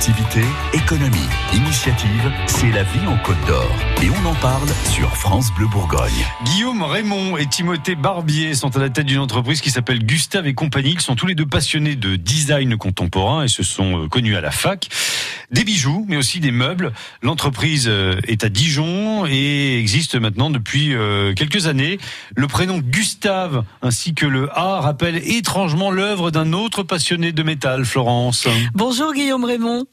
Activité, économie, initiative, c'est la vie en Côte d'Or. Et on en parle sur France Bleu Bourgogne. Guillaume Raymond et Timothée Barbier sont à la tête d'une entreprise qui s'appelle Gustave et compagnie. Ils sont tous les deux passionnés de design contemporain et se sont euh, connus à la fac. Des bijoux, mais aussi des meubles. L'entreprise euh, est à Dijon et existe maintenant depuis euh, quelques années. Le prénom Gustave ainsi que le A rappellent étrangement l'œuvre d'un autre passionné de métal, Florence. Bonjour Guillaume Raymond.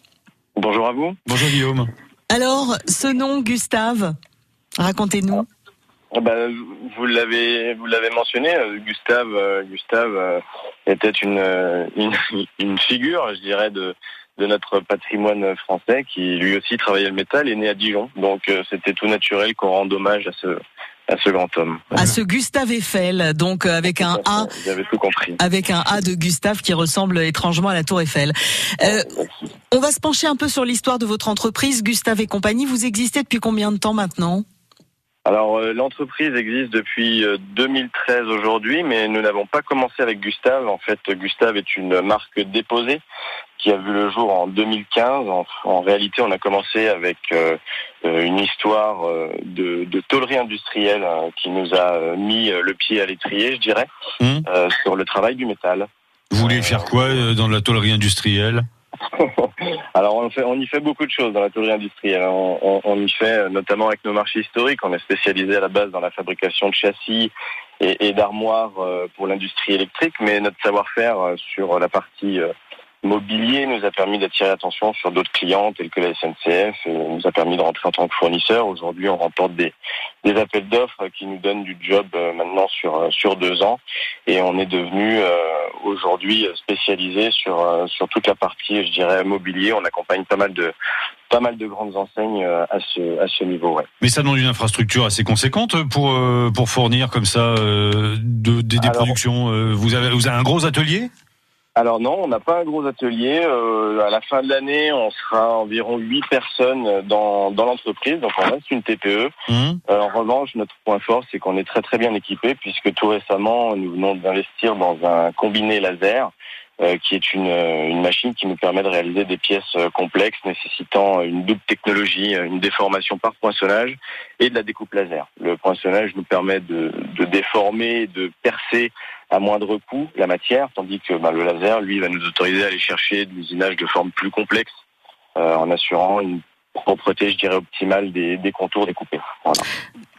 Bonjour à vous. Bonjour Guillaume. Alors, ce nom Gustave, racontez-nous. Ah bah, vous l'avez vous l'avez mentionné, euh, Gustave Gustave était une, une, une figure, je dirais, de de notre patrimoine français qui lui aussi travaillait le métal, est né à Dijon. Donc c'était tout naturel qu'on rende hommage à ce à ce grand homme. À ce Gustave Eiffel, donc avec un A. Tout compris. Avec un A de Gustave qui ressemble étrangement à la Tour Eiffel. Euh, on va se pencher un peu sur l'histoire de votre entreprise, Gustave et compagnie. Vous existez depuis combien de temps maintenant? Alors euh, l'entreprise existe depuis 2013 euh, aujourd'hui, mais nous n'avons pas commencé avec Gustave. En fait, Gustave est une marque déposée qui a vu le jour en 2015. En, réalité, on a commencé avec euh, une histoire de, de tôlerie industrielle hein, qui nous a mis le pied à l'étrier, je dirais, mmh. sur le travail du métal. Vous voulez faire quoi dans la tôlerie industrielle? Alors on, y fait beaucoup de choses dans la tôlerie industrielle. On, on, y fait euh, notamment avec nos marchés historiques. On est spécialisé à la base dans la fabrication de châssis et, et d'armoires euh, pour l'industrie électrique, mais notre savoir-faire euh, sur la partie mobilier nous a permis d'attirer l'attention sur d'autres clients tels que la SNCF et nous a permis de rentrer en tant que fournisseur. Aujourd'hui, on remporte des, des appels d'offres qui nous donnent du job euh, maintenant sur euh, sur deux ans et on est devenu euh, aujourd'hui spécialisé sur sur toute la partie, je dirais, mobilier. On accompagne pas mal de pas mal de grandes enseignes à ce à ce niveau. Ouais. Mais ça demande une infrastructure assez conséquente pour pour fournir comme ça de, des, productions. Vous avez vous avez un gros atelier? Alors non, on n'a pas un gros atelier. Euh, à la fin de l'année, on sera environ 8 personnes dans, dans l'entreprise, donc on reste une TPE. Mmh. Euh, en revanche, notre point fort, c'est qu'on est très très bien équipé, puisque tout récemment, nous venons d'investir dans un combiné laser euh, qui est une, euh, une, machine qui nous permet de réaliser des pièces euh, complexes nécessitant une double technologie, une déformation par poinçonnage et de la découpe laser. Le poinçonnage nous permet de, de déformer, de percer à moindre coût la matière, tandis que bah, le laser, lui, va nous autoriser à aller chercher de l'usinage de formes plus complexes euh, en assurant une propreté, je dirais, optimale des, des contours découpés. Voilà.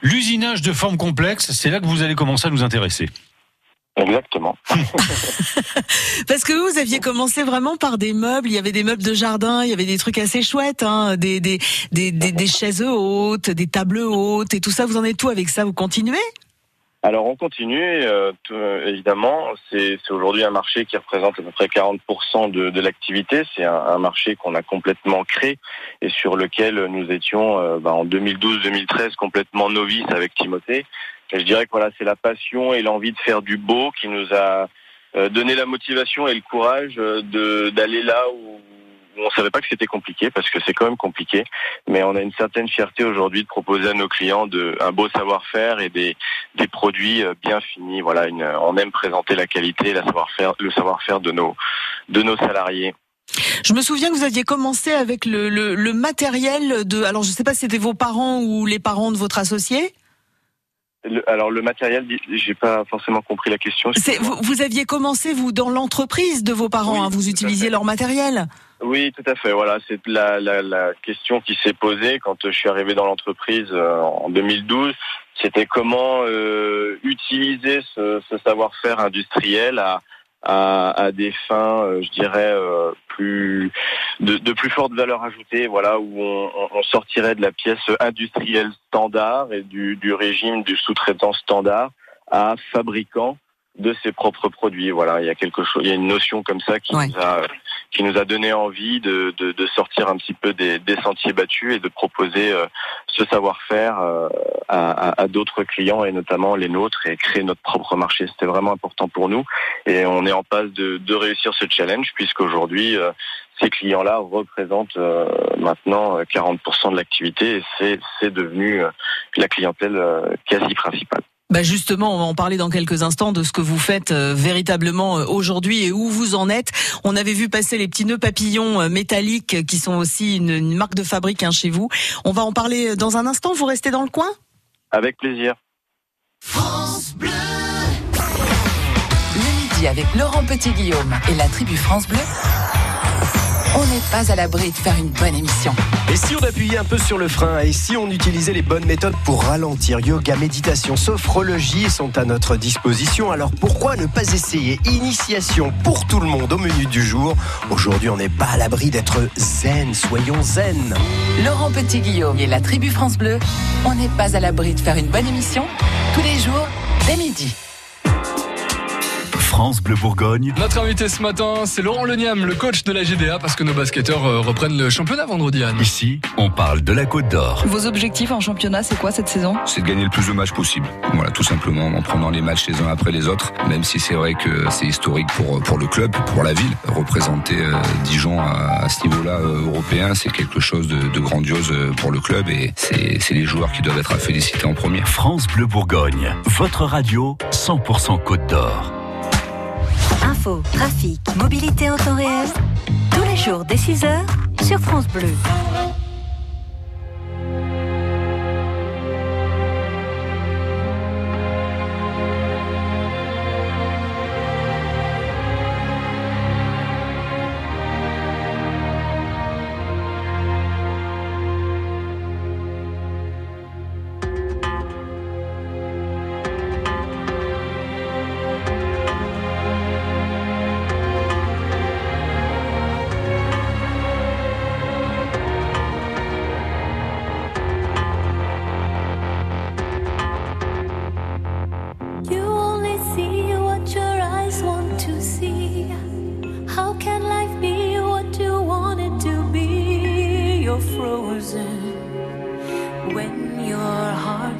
L'usinage de formes complexes, c'est là que vous allez commencer à nous intéresser. Exactement. Parce que vous aviez commencé vraiment par des meubles, il y avait des meubles de jardin, il y avait des trucs assez chouettes, hein, des, des, des, des, chaises hautes, des tables hautes et tout ça. Vous en êtes tout avec ça? Vous continuez? Alors on continue, euh, euh, évidemment. C'est aujourd'hui un marché qui représente à peu près 40% de, de l'activité. C'est un, marché qu'on a complètement créé et sur lequel nous étions euh, bah, en 2012-2013 complètement novices avec Timothée je dirais que voilà, c'est la passion et l'envie de faire du beau qui nous a euh, donné la motivation et le courage d'aller là où on savait pas que c'était compliqué parce que c'est quand même compliqué, mais on a une certaine fierté aujourd'hui de proposer à nos clients de un beau savoir-faire et des des produits euh, bien finis. Voilà, une, on aime présenter la qualité, la savoir-faire, le savoir-faire de nos de nos salariés. Je me souviens que vous aviez commencé avec le, le, le matériel de. Alors, je ne sais pas si c'était vos parents ou les parents de votre associé alors le matériel, j'ai pas forcément compris la question. Vous, vous, aviez commencé vous dans l'entreprise de vos parents, hein, vous utilisiez leur matériel. Oui, tout à fait. Voilà, c'est la, la, la, question qui s'est posée quand je suis arrivé dans l'entreprise euh, en 2012. C'était comment euh, utiliser ce, savoir-faire industriel à, des fins, euh, je dirais, euh, plus de, plus forte valeur ajoutée, voilà, où on, on, sortirait de la pièce industrielle standard et du, du régime du sous-traitant standard à fabricant de ses propres produits. Voilà, il y a quelque chose, il y a une notion comme ça qui nous a qui nous a donné envie de, de, de sortir un petit peu des, des, sentiers battus et de proposer euh, ce savoir-faire euh, à, à, d'autres clients et notamment les nôtres et créer notre propre marché. C'était vraiment important pour nous et on est en passe de, de réussir ce challenge puisqu'aujourd'hui euh, ces clients-là représentent maintenant 40% de l'activité et c'est devenu la clientèle quasi principale. Bah justement, on va en parler dans quelques instants de ce que vous faites euh, véritablement euh, aujourd'hui et où vous en êtes. On avait vu passer les petits nœuds papillons euh, métalliques qui sont aussi une, marque de fabrique hein, chez vous. On va en parler dans un instant. Vous restez dans le coin? Avec plaisir. France Bleu. Le midi avec Laurent Petit-Guillaume et la tribu France Bleu on n'est pas à l'abri de faire une bonne émission. Et si on appuyait un peu sur le frein et si on utilisait les bonnes méthodes pour ralentir Yoga, méditation, sophrologie sont à notre disposition. Alors pourquoi ne pas essayer Initiation pour tout le monde au menu du jour. Aujourd'hui, on n'est pas à l'abri d'être zen. Soyons zen. Laurent Petit-Guillaume et la tribu France Bleu, on n'est pas à l'abri de faire une bonne émission tous les jours dès midi. France Bleu Bourgogne. Notre invité ce matin, c'est Laurent Leniam, le coach de la GDA, parce que nos basketteurs euh, reprennent le championnat vendredi. Anne. Ici, on parle de la Côte d'Or. Vos objectifs en championnat, c'est quoi cette saison? C'est de gagner le plus de matchs possible. Voilà, tout simplement en prenant les matchs les uns après les autres. Même si c'est vrai que c'est historique pour pour le club, pour la ville, représenter euh, Dijon à, ce niveau-là euh, européen, c'est quelque chose de, de, grandiose pour le club et c'est les joueurs qui doivent être à féliciter en premier. France Bleu Bourgogne, votre radio 100% Côte d'Or. Info, trafic, mobilité en temps réel. Tous les jours dès 6h sur France Bleu.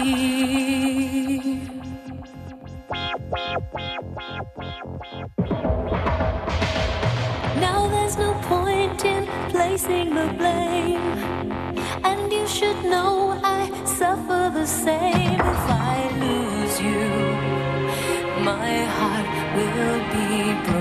Now there's no point in placing the blame, and you should know I suffer the same. If I lose you, my heart will be broken.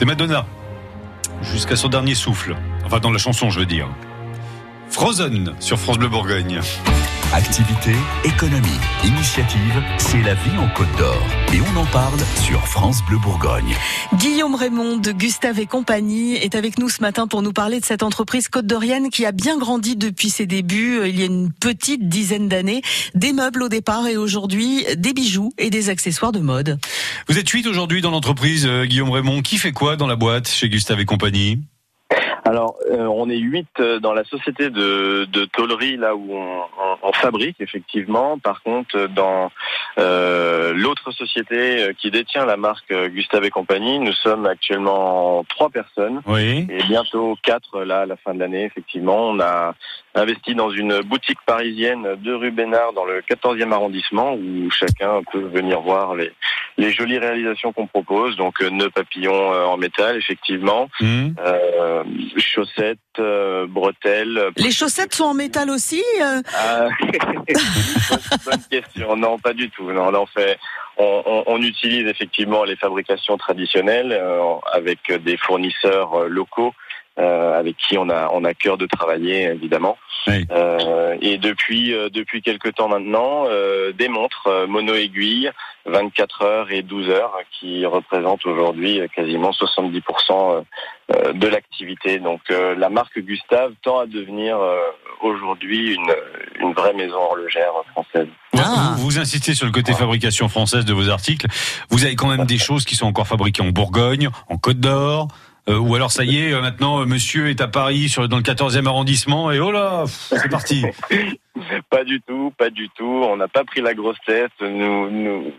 C'est Madonna. Jusqu'à son dernier souffle. Enfin, dans la chanson, je veux dire. Frozen sur France Bleu Bourgogne. Activité, économie, initiative, c'est la vie en Côte d'Or. Et on en parle sur France Bleu Bourgogne. Guillaume Raymond de Gustave et compagnie est avec nous ce matin pour nous parler de cette entreprise côte d'Orienne qui a bien grandi depuis ses débuts euh, il y a une petite dizaine d'années. Des meubles au départ et aujourd'hui des bijoux et des accessoires de mode. Vous êtes huit aujourd'hui dans l'entreprise, euh, Guillaume Raymond. Qui fait quoi dans la boîte chez Gustave et compagnie? Alors, euh, on est huit euh, dans la société de, de tôlerie, là où on, on- on fabrique, effectivement. Par contre, dans euh, l'autre société qui détient la marque Gustave et compagnie, nous sommes actuellement trois personnes. Oui. Et bientôt quatre, là, à la fin de l'année, effectivement. On a investi dans une boutique parisienne de rue Bénard, dans le 14e arrondissement, où chacun peut venir voir les, les jolies réalisations qu'on propose. Donc, euh, nœuds papillons euh, en métal, effectivement. Hum. Euh, chaussettes, euh, bretelles. Les chaussettes sont en métal aussi euh Ah, bonne, question. Non, pas du tout. Non, on en fait. On, on- on utilise effectivement les fabrications traditionnelles euh, avec des fournisseurs euh, locaux. Euh, avec qui on a on a cœur de travailler évidemment Oui. Euh, et depuis euh, depuis quelques temps maintenant euh, des montres euh, mono aiguille 24 heures et 12 heures qui représentent aujourd'hui quasiment 70% euh, euh, de l'activité donc euh, la marque Gustave tend à devenir euh, aujourd'hui une une vraie maison horlogère française Ah. Vous, vous insistez sur le côté fabrication française de vos articles. Vous avez quand même des choses qui sont encore fabriquées en Bourgogne, en Côte d'Or. Euh, ou alors ça y est, euh, maintenant euh, monsieur est à Paris dans le 14e arrondissement et oh là, c'est parti. Pas du tout, pas du tout. On n'a pas pris la grosse tête. Nous,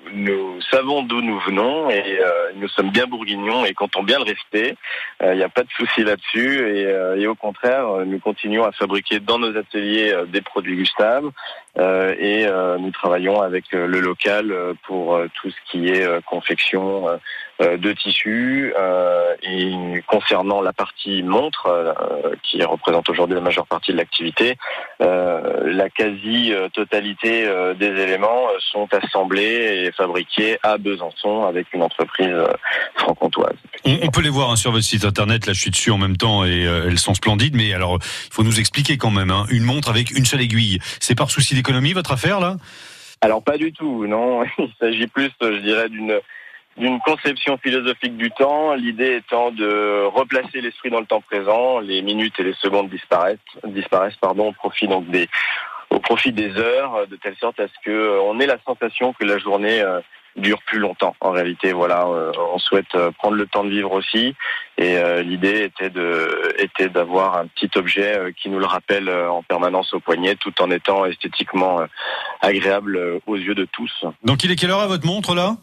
savons d'où nous venons et nous sommes bien bourguignons et comptons bien le rester. Il n'y a pas de souci là-dessus et, et au contraire, nous continuons à fabriquer dans nos ateliers des produits Gustave euh, et nous travaillons avec le local pour tout ce qui est confection de tissus et concernant la partie montre euh, qui représente aujourd'hui la majeure partie de l'activité. Euh, la quasi-totalité euh, des éléments sont assemblés et fabriqués à Besançon avec une entreprise franc-comtoise. On, on peut les voir hein, sur votre site internet. Là, je suis dessus en même temps et elles sont splendides. Mais alors, il faut nous expliquer quand même. hein, une montre avec une seule aiguille. C'est par souci d'économie votre affaire là? Alors pas du tout, non. Il s'agit plus, je dirais, d'une d'une conception philosophique du temps, l'idée étant de replacer l'esprit dans le temps présent, les minutes et les secondes disparaissent, disparaissent pardon, au profit donc des au profit des heures, de telle sorte à ce que euh, on ait la sensation que la journée euh, dure plus longtemps. En réalité, voilà, euh, on souhaite prendre le temps de vivre aussi, et l'idée était de était d'avoir un petit objet qui nous le rappelle en permanence au poignet, tout en étant esthétiquement agréable aux yeux de tous. Donc il est quelle heure à votre montre là?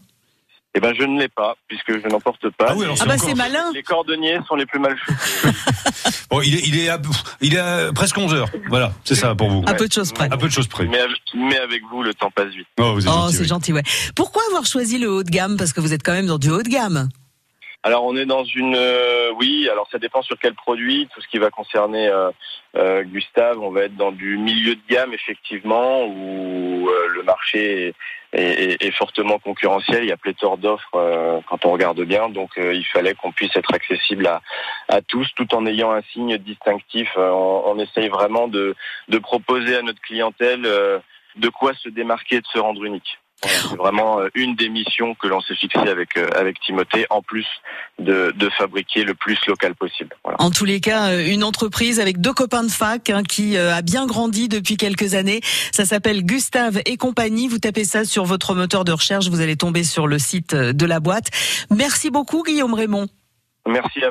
Eh ben, je ne l'ai pas, puisque je n'en porte pas. Ah oui, alors Ah bah encore- c'est malin. Les cordonniers sont les plus mal chaussés. Bon, il est, il est, à, il est à presque 11 heures. Voilà, c'est ça pour vous. À peu de choses près. À peu de choses près. mais, avec, mais avec vous, le temps passe vite. Oh, vous êtes Oh, gentil, c'est oui. gentil, ouais. Pourquoi avoir choisi le haut de gamme? Parce que vous êtes quand même dans du haut de gamme. Alors on est dans une euh, oui, alors ça dépend sur quel produit, tout ce qui va concerner euh, euh, Gustave, on va être dans du milieu de gamme effectivement où le marché est, fortement concurrentiel, il y a pléthore d'offres quand on regarde bien, donc il fallait qu'on puisse être accessible à, à tous tout en ayant un signe distinctif. On, on essaye vraiment de, de proposer à notre clientèle de quoi se démarquer, de se rendre unique. Voilà, c'est vraiment euh, une des missions que l'on s'est fixée avec euh, avec Timothée, en plus de, de fabriquer le plus local possible. Voilà. En tous les cas, euh, une entreprise avec deux copains de fac hein, qui a bien grandi depuis quelques années. Ça s'appelle Gustave et compagnie. Vous tapez ça sur votre moteur de recherche, vous allez tomber sur le site de la boîte. Merci beaucoup Guillaume Raymond. Merci à